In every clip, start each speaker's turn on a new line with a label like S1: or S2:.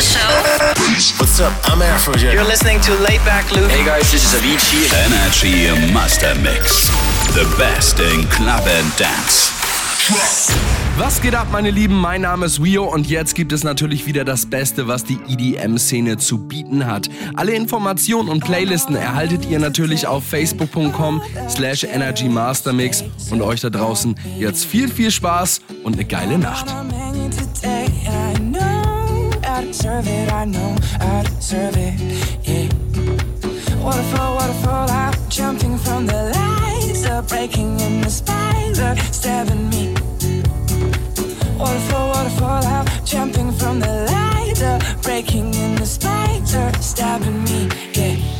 S1: the show.
S2: What's up? I'm Afrojack.
S3: You're listening to Laid Back Luke.
S4: Hey guys, this is Avicii.
S5: Energy Master Mix. The best in club and dance.
S6: Was geht ab, meine Lieben? Mein Name ist Wio und jetzt gibt es natürlich wieder das Beste, was die EDM-Szene zu bieten hat. Alle Informationen und Playlisten erhaltet ihr natürlich auf facebook.com slash energymastermix und euch da draußen jetzt viel, viel Spaß und eine geile Nacht.
S7: Waterfall, waterfall, I'm jumping from the lights, are breaking in the spider, stabbing me. Waterfall, waterfall, I'm jumping from the ladder, breaking in the spider, stabbing me. Yeah.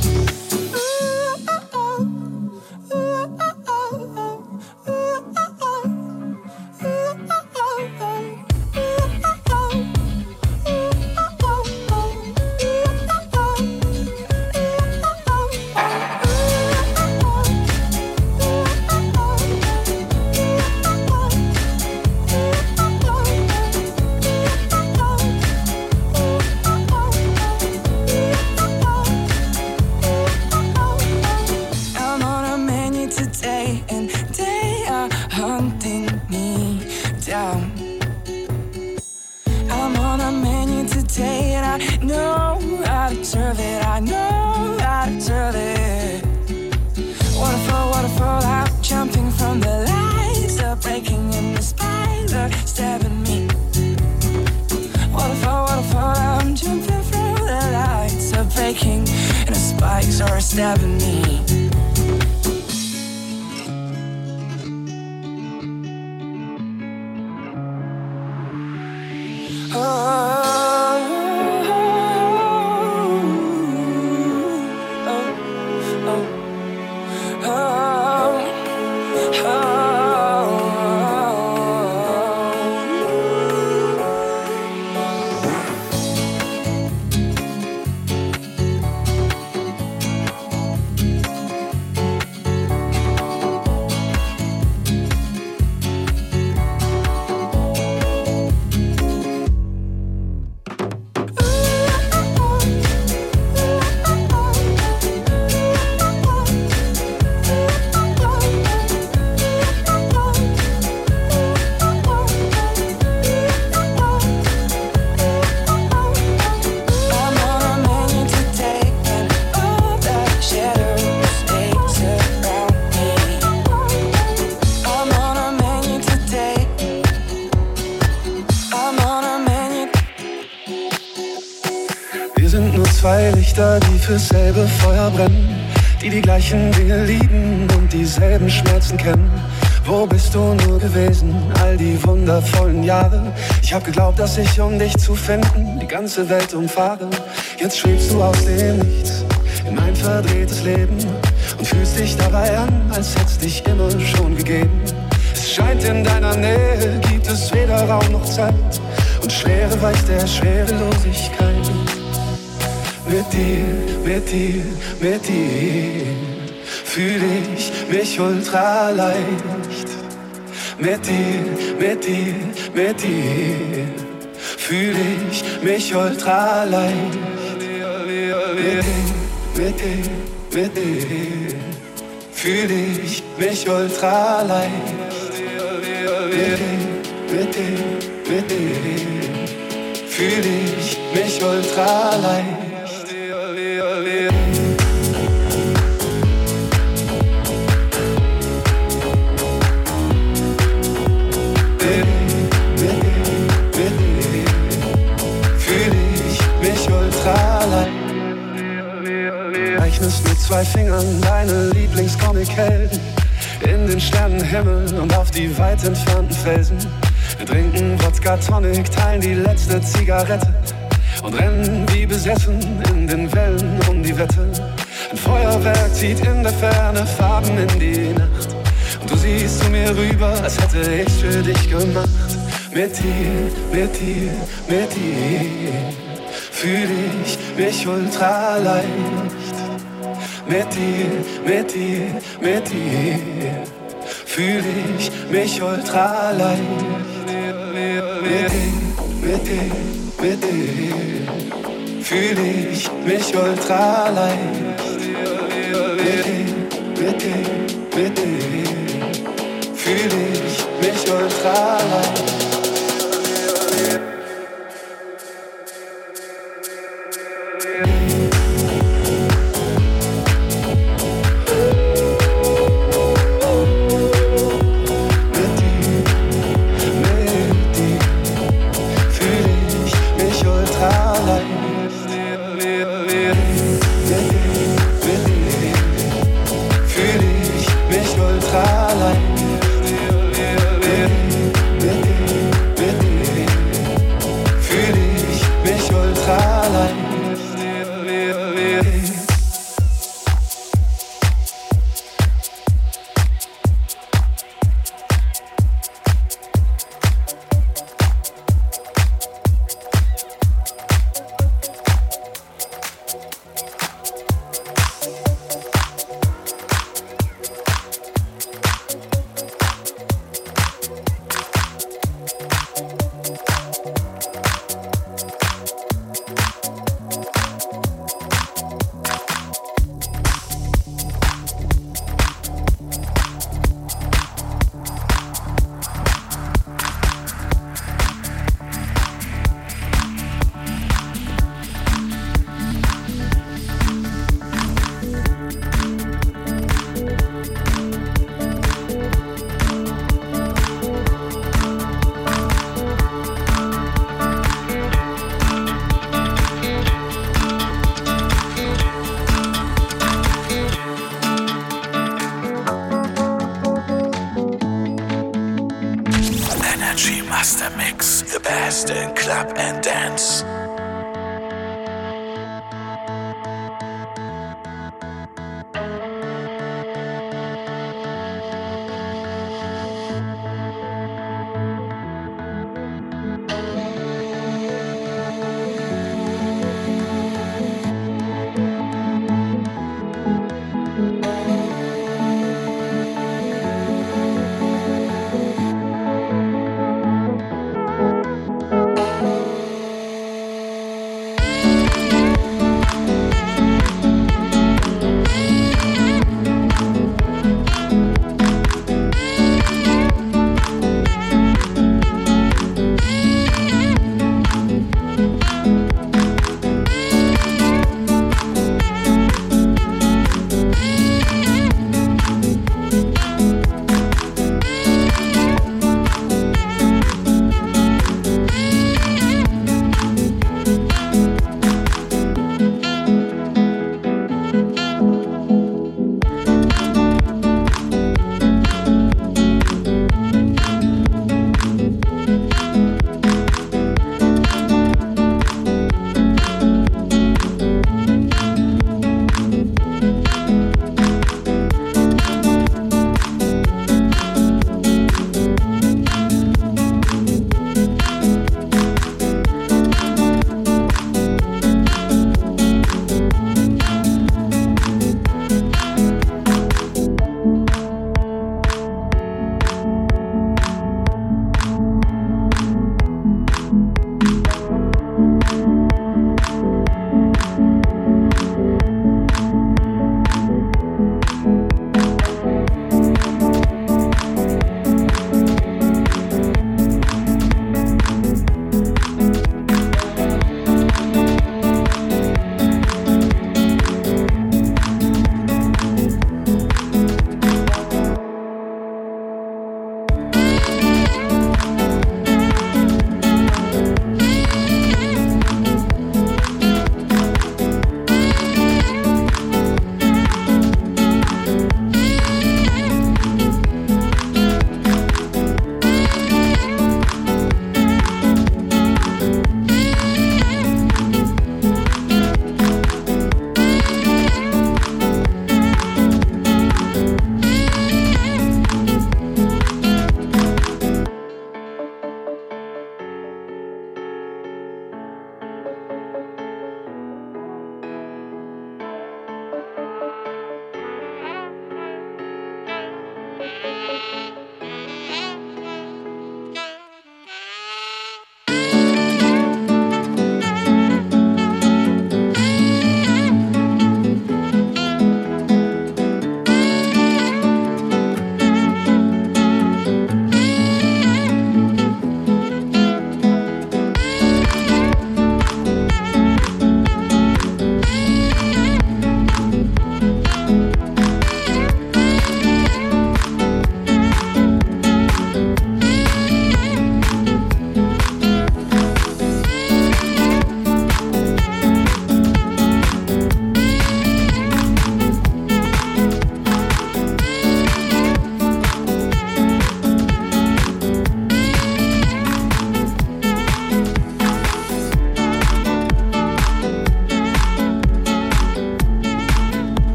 S7: haven't
S8: fürs selbe Feuer brennen, die die gleichen Dinge lieben und dieselben Schmerzen kennen. Wo bist du nur gewesen, all die wundervollen Jahre? Ich hab geglaubt, dass ich, um dich zu finden, die ganze Welt umfahre. Jetzt schwebst du aus dem Nichts in mein verdrehtes Leben und fühlst dich dabei an, als hätt's dich immer schon gegeben. Es scheint in deiner Nähe, gibt es weder Raum noch Zeit und Schwere weicht der Schwerelosigkeit mit dir, mit dir, mit dir fühle ich mich ultra leicht. Mit dir, mit dir, mit dir fühle ich mich ultra leicht. Mit dir, mit dir, mit dir fühle ich mich ultra leicht. Mit dir, mit dir, mit dir fühle ich mich ultra leicht. Zwei Fingern deine Lieblingscomic-Helden in den Sternenhimmel und auf die weit entfernten Felsen. Wir trinken Wodka Tonic, teilen die letzte Zigarette und rennen wie besessen in den Wellen um die Wette. Ein Feuerwerk zieht in der Ferne Farben in die Nacht. Und du siehst zu mir rüber, als hätte ich's für dich gemacht. Mit dir, mit dir, mit dir fühle ich mich ultra leicht. Mit dir, mit dir, mit dir fühle ich mich ultra leicht. Mit dir, mit dir, mit dir fühle ich mich ultra leicht. Mit dir, mit dir, mit dir fühle ich mich ultra leicht.
S1: twist and clap and dance.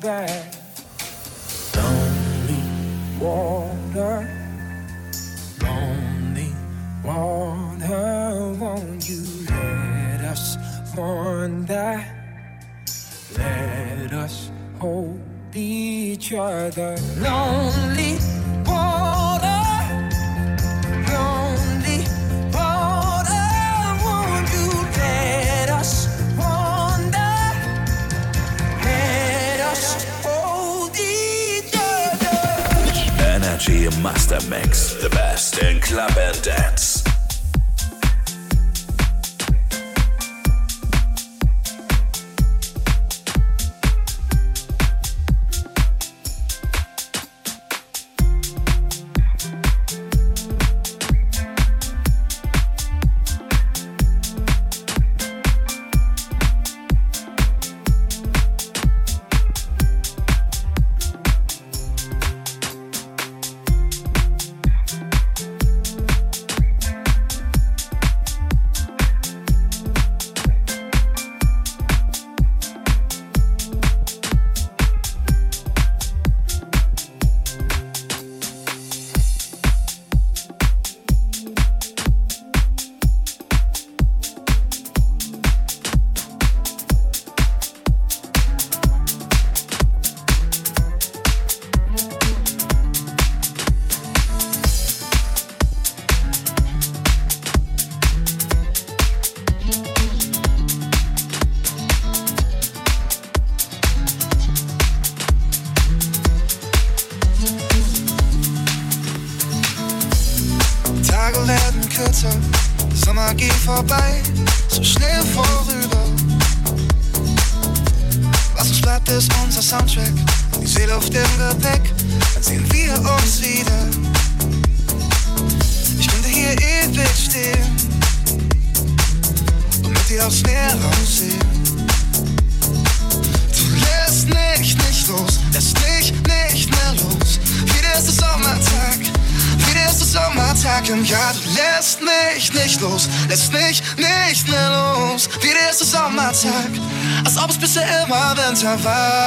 S1: back. Lonely
S2: water, lonely water, won't you let us mourn that? Let us hold each other.
S5: Lonely. Master Mix. The best in club and dance. pensava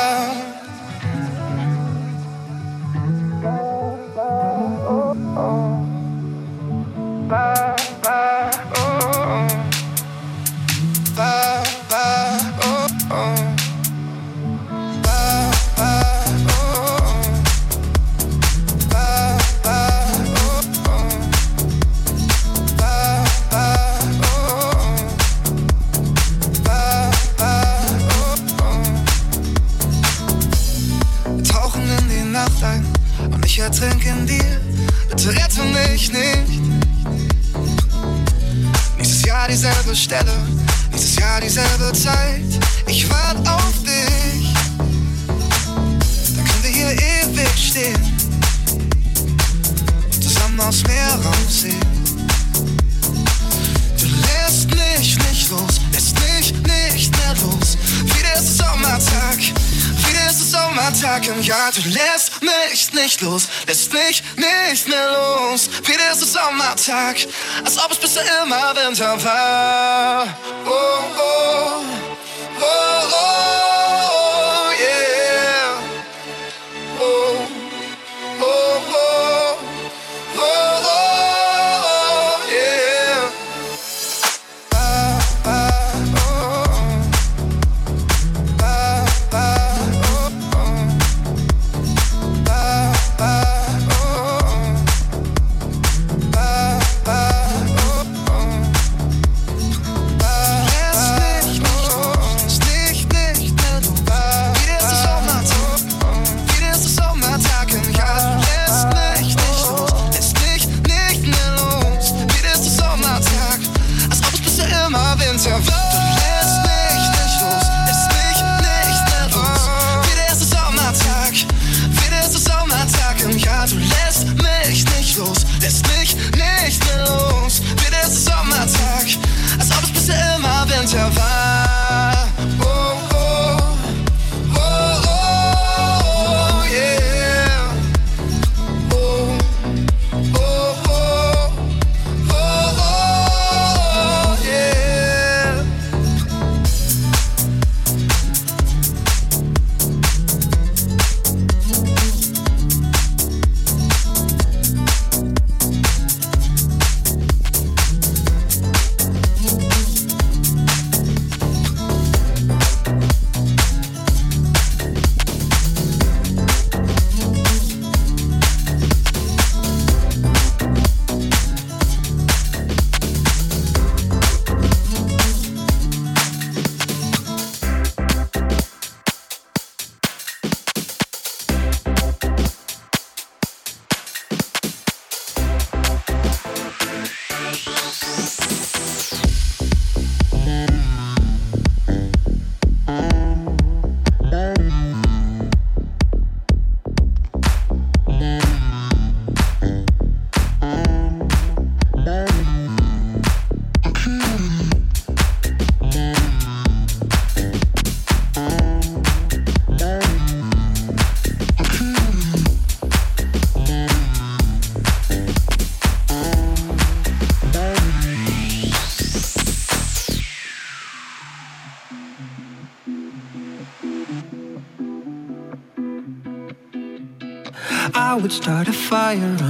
S5: am
S1: I then to find? fire.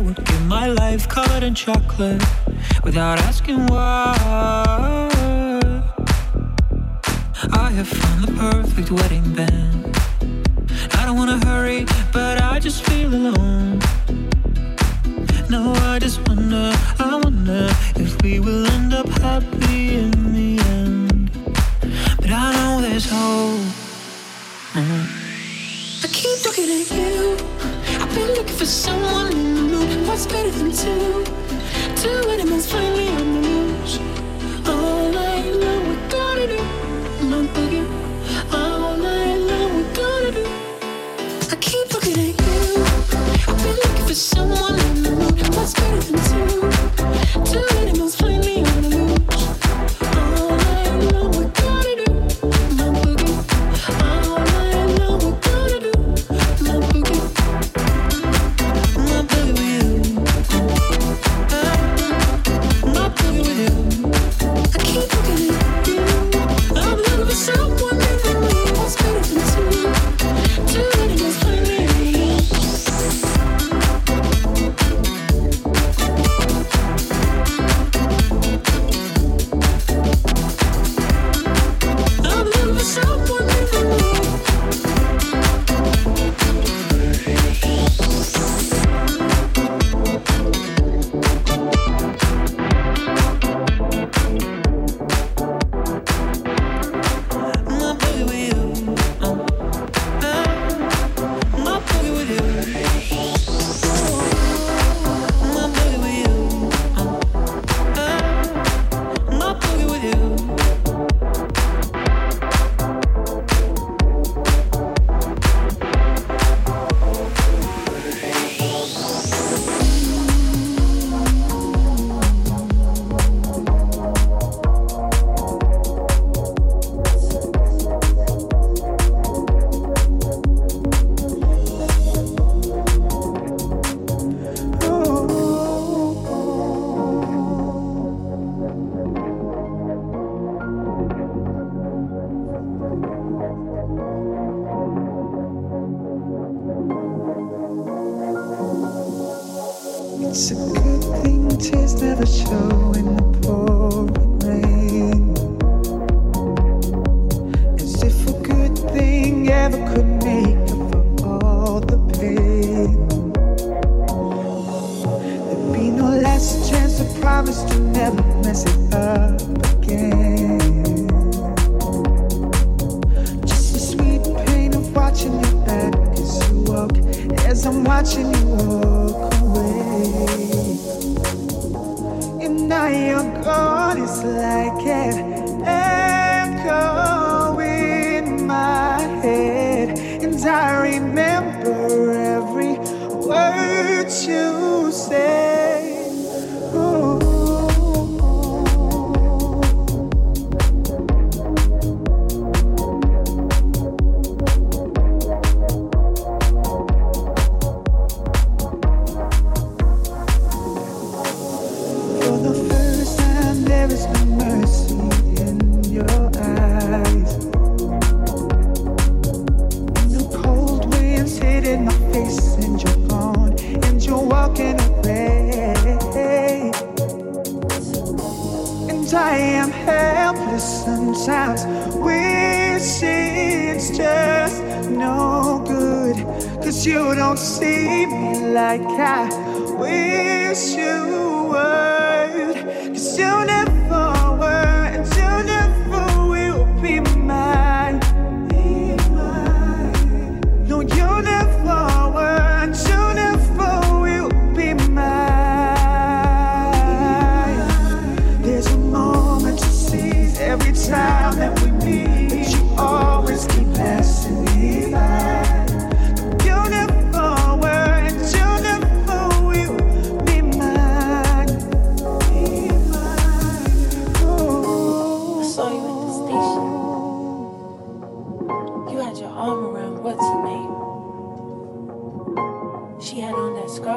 S1: I would give my life covered in chocolate without asking why. I have found the perfect wedding band. I don't wanna hurry, but I just feel alone. No, I just wonder, I wonder if we will end up happy in the end. But I know there's hope. Mm.
S2: I keep looking at you. I've been looking for someone what's better than two? Two animals finally on the loose. All I know we gotta do. I'm bugging. All I know we gotta do. I keep looking at you. I've been looking for someone in the mood. What's better than two?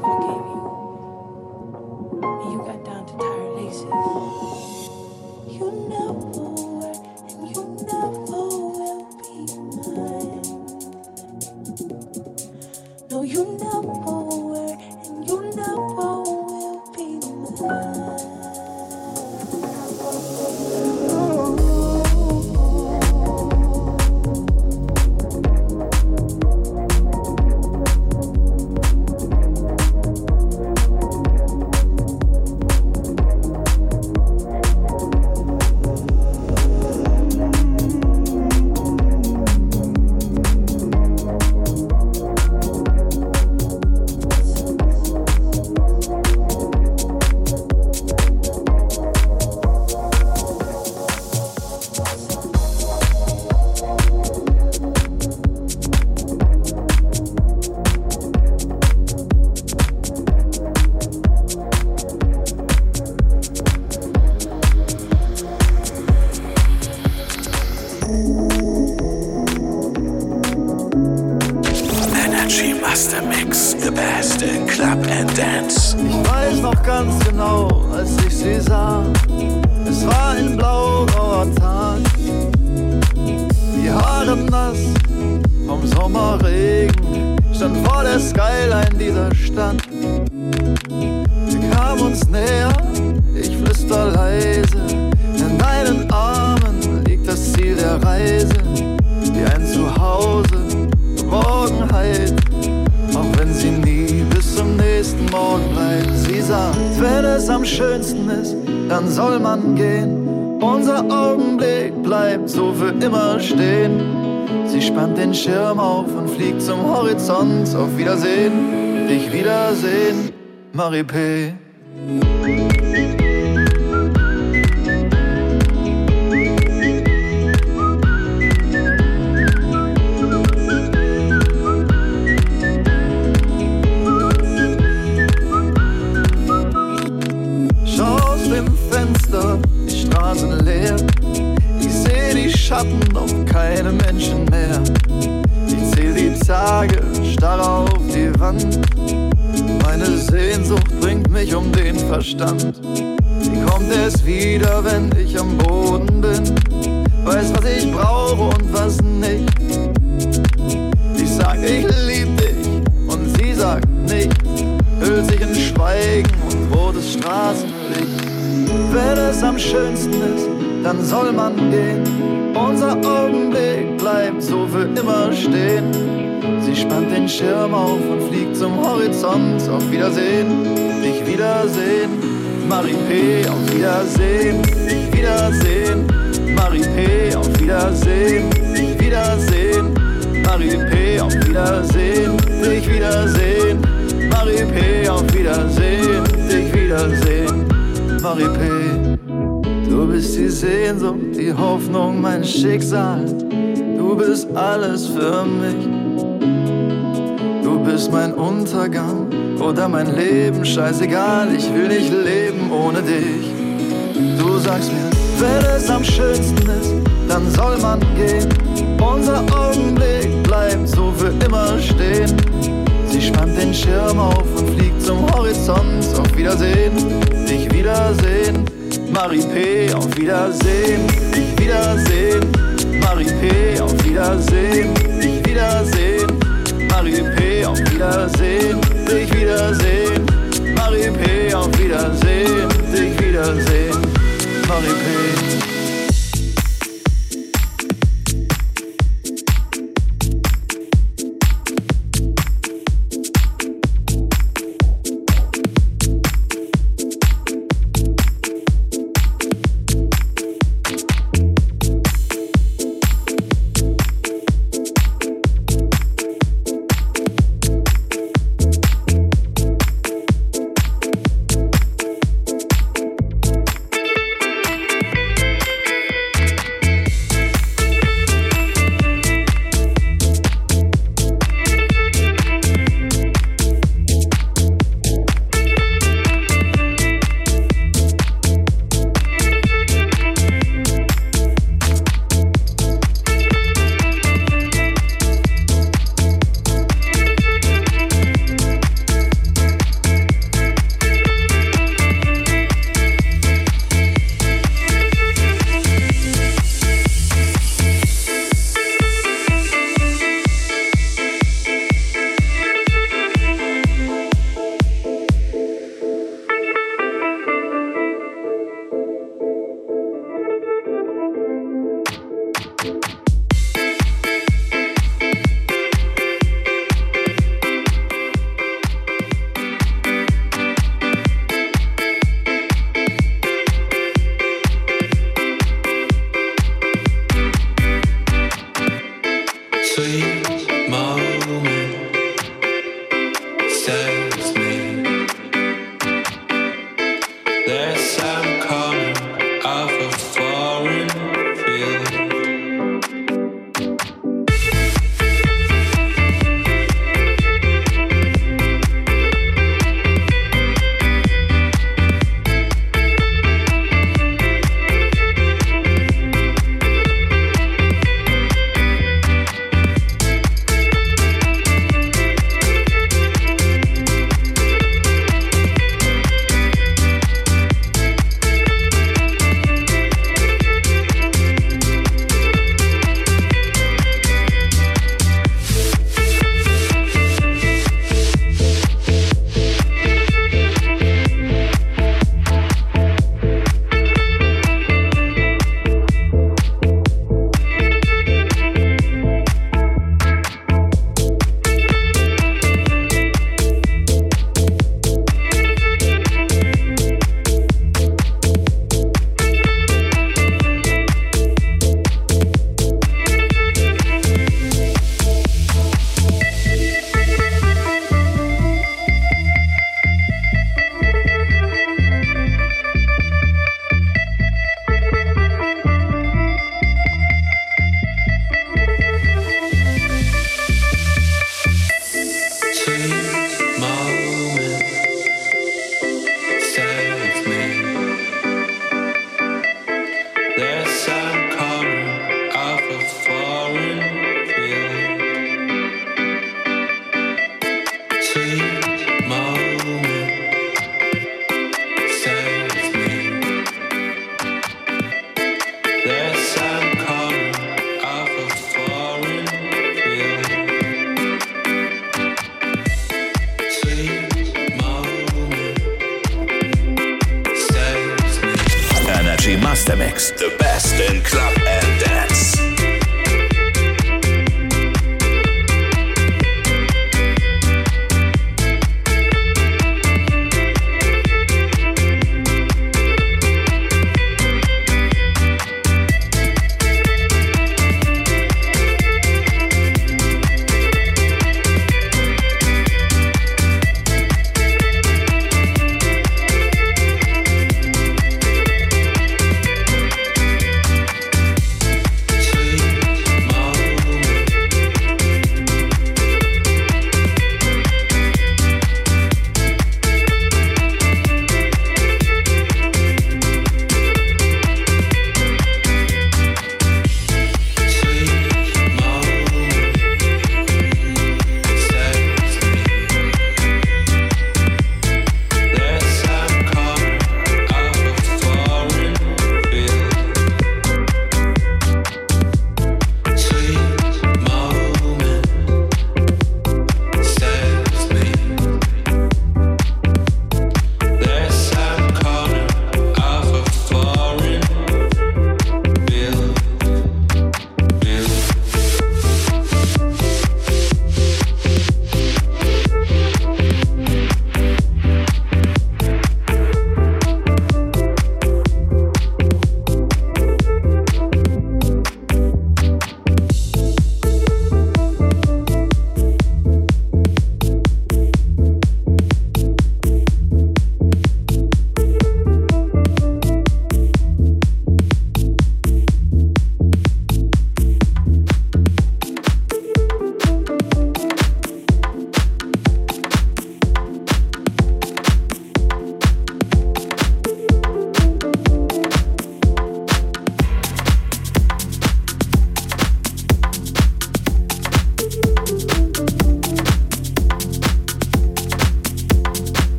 S2: Forgave you.
S3: And you
S4: got down to tired laces. You
S9: know. Skyline dieser Stadt. Wir kamen uns näher, ich flüster leise. In deinen Armen liegt das Ziel der Reise. Wie ein Zuhause, Geborgenheit. Auch wenn sie nie bis zum nächsten Morgen bleibt. Sie sagt, wenn es am schönsten ist, dann soll man gehen. Unser Augenblick bleibt so für immer stehen. Sie spannt den Schirm auf und fliegt zum Horizont. Auf Wiedersehen, dich wiedersehen, Marie P. Wand. Meine Sehnsucht bringt mich um den Verstand. Sie kommt erst wieder, wenn ich am Boden bin. Weiß, was ich brauche und was nicht. Ich sag, ich lieb dich und sie sagt nicht. Hüllt sich in Schweigen und rotes Straßenlicht. Wenn es am schönsten ist, dann soll man gehen. Unser Augenblick bleibt so für immer stehen. Sie spannt den Schirm auf und fliegt zum Horizont. Auf Wiedersehen, dich wiedersehen. Marie P. Auf Wiedersehen, dich wiedersehen. Marie P. Auf Wiedersehen, dich wiedersehen. Marie P. Auf Wiedersehen, dich wiedersehen. Marie P. Auf Wiedersehen, dich wiedersehen. Marie P. Du bist die Sehnsucht, die Hoffnung, mein Schicksal. Du bist alles für mich. Du bist mein Untergang oder mein Leben, scheißegal, ich will nicht leben ohne dich. Du sagst mir, wenn es am schönsten ist, dann soll man gehen. Unser Augenblick bleibt so für immer stehen. Sie spannt den Schirm auf und fliegt zum Horizont. Auf Wiedersehen, dich wiedersehen. Marie P. Auf Wiedersehen, dich wiedersehen. Marie P. Auf Wiedersehen, dich wiedersehen. Marie P. Wiedersehen, dich wiedersehen. Marie P. Auf Wiedersehen, dich wiedersehen. Marie P.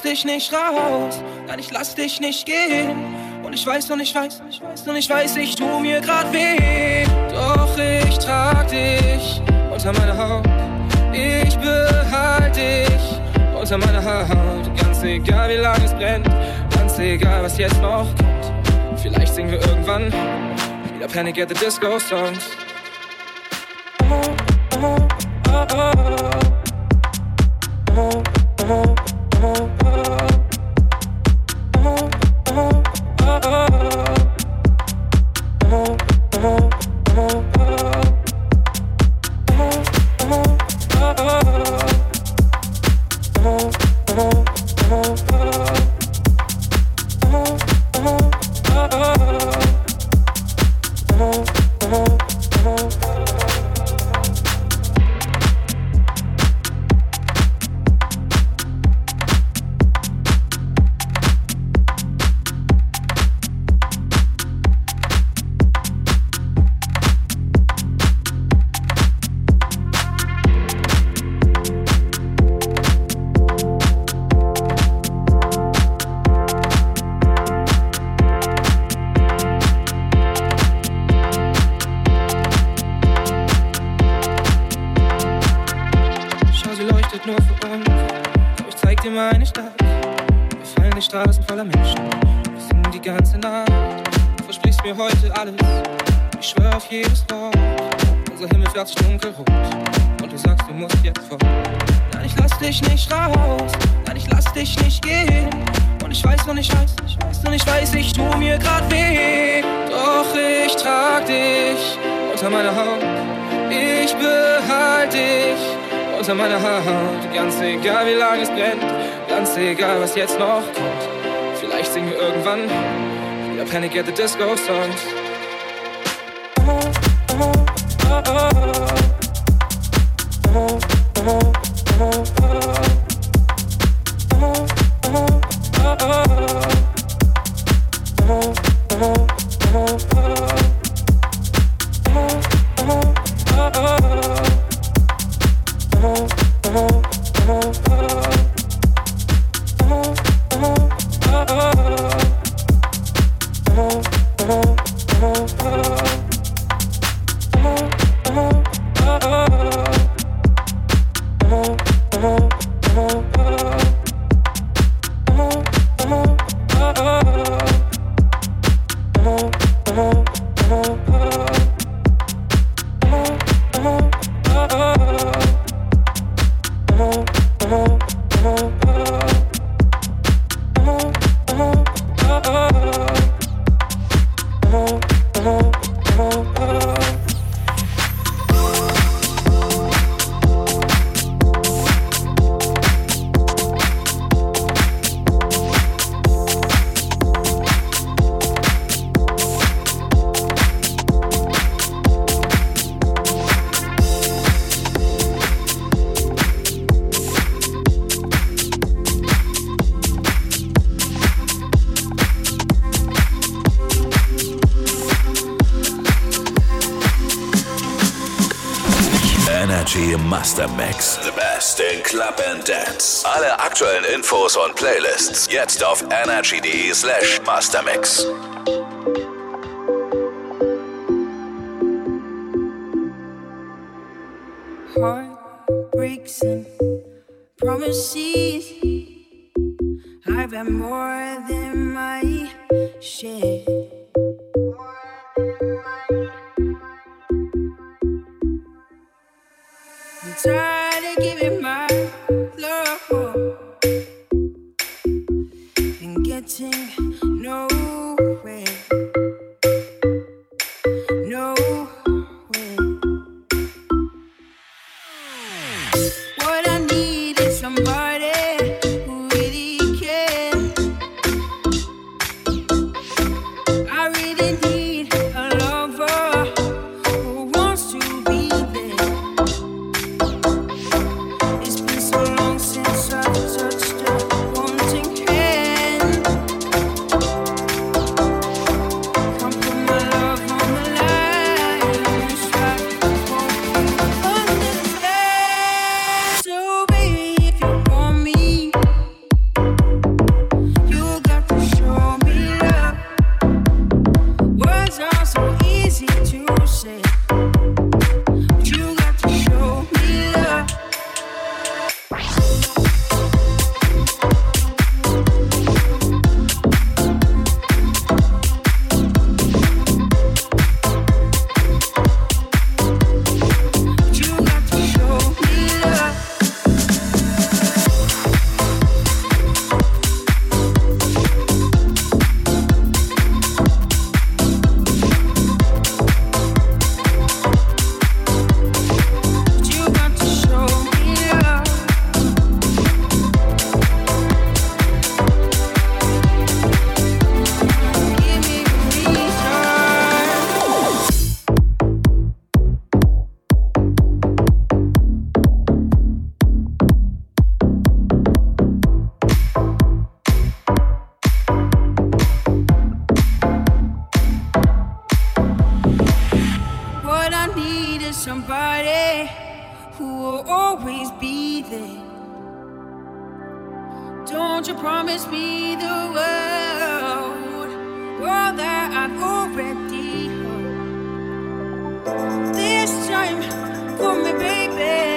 S10: dich nicht raus, nein, ich lass dich nicht gehen. Und ich weiß und ich weiß, ich weiß und ich weiß, ich tu mir grad weh. Doch ich trag dich unter meiner Haut. Ich behalte dich unter meiner Haut. Ganz egal, wie lange es brennt, ganz egal, was jetzt noch kommt. Vielleicht singen wir irgendwann wieder Panic at the Disco Songs. unter meiner Hand. Ganz egal, wie lange es brennt, ganz egal, was jetzt noch kommt. Vielleicht singen wir irgendwann wieder Panic at the Disco Songs.
S5: Oh, oh, oh, oh. Oh, oh, oh, oh. Infos und Playlists jetzt auf energy.de slash mastermix.
S11: Heartbreaks and promises. I've had more than my share. More than my... always be there. Don't you promise me the world, world that I've already heard. This time for me, baby.